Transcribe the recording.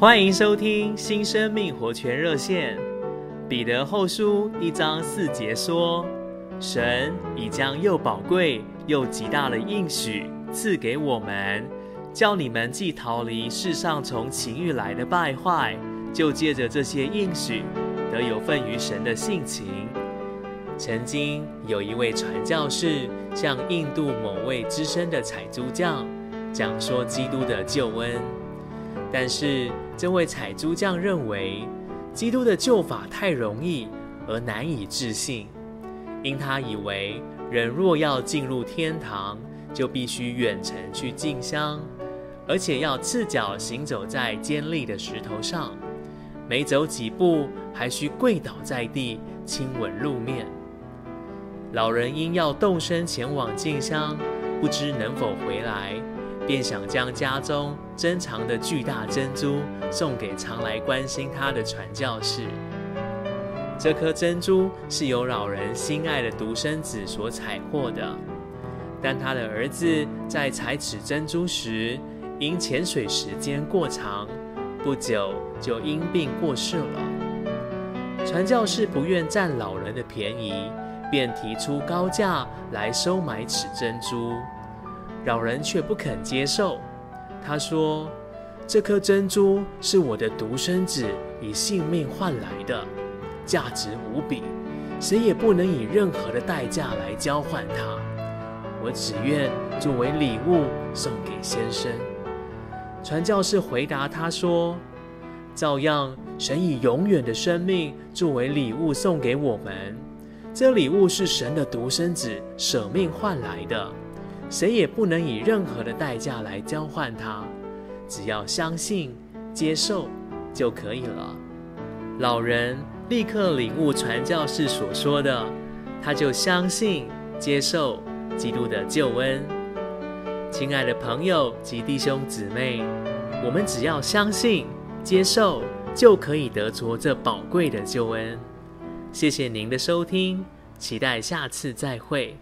欢迎收听新生命活泉热线。彼得后书一章四节说：“神已将又宝贵又极大的应许赐给我们，叫你们既逃离世上从情欲来的败坏，就借着这些应许得有份于神的性情。”曾经有一位传教士向印度某位资深的采珠匠讲说基督的救恩。但是，这位采珠匠认为，基督的救法太容易而难以置信，因他以为人若要进入天堂，就必须远程去进香，而且要赤脚行走在尖利的石头上，每走几步还需跪倒在地亲吻路面。老人因要动身前往进香，不知能否回来。便想将家中珍藏的巨大珍珠送给常来关心他的传教士。这颗珍珠是由老人心爱的独生子所采获的，但他的儿子在采取珍珠时，因潜水时间过长，不久就因病过世了。传教士不愿占老人的便宜，便提出高价来收买此珍珠。老人却不肯接受。他说：“这颗珍珠是我的独生子以性命换来的，价值无比，谁也不能以任何的代价来交换它。我只愿作为礼物送给先生。”传教士回答他说：“照样，神以永远的生命作为礼物送给我们。这礼物是神的独生子舍命换来的。”谁也不能以任何的代价来交换它，只要相信、接受就可以了。老人立刻领悟传教士所说的，他就相信、接受基督的救恩。亲爱的朋友及弟兄姊妹，我们只要相信、接受，就可以得着这宝贵的救恩。谢谢您的收听，期待下次再会。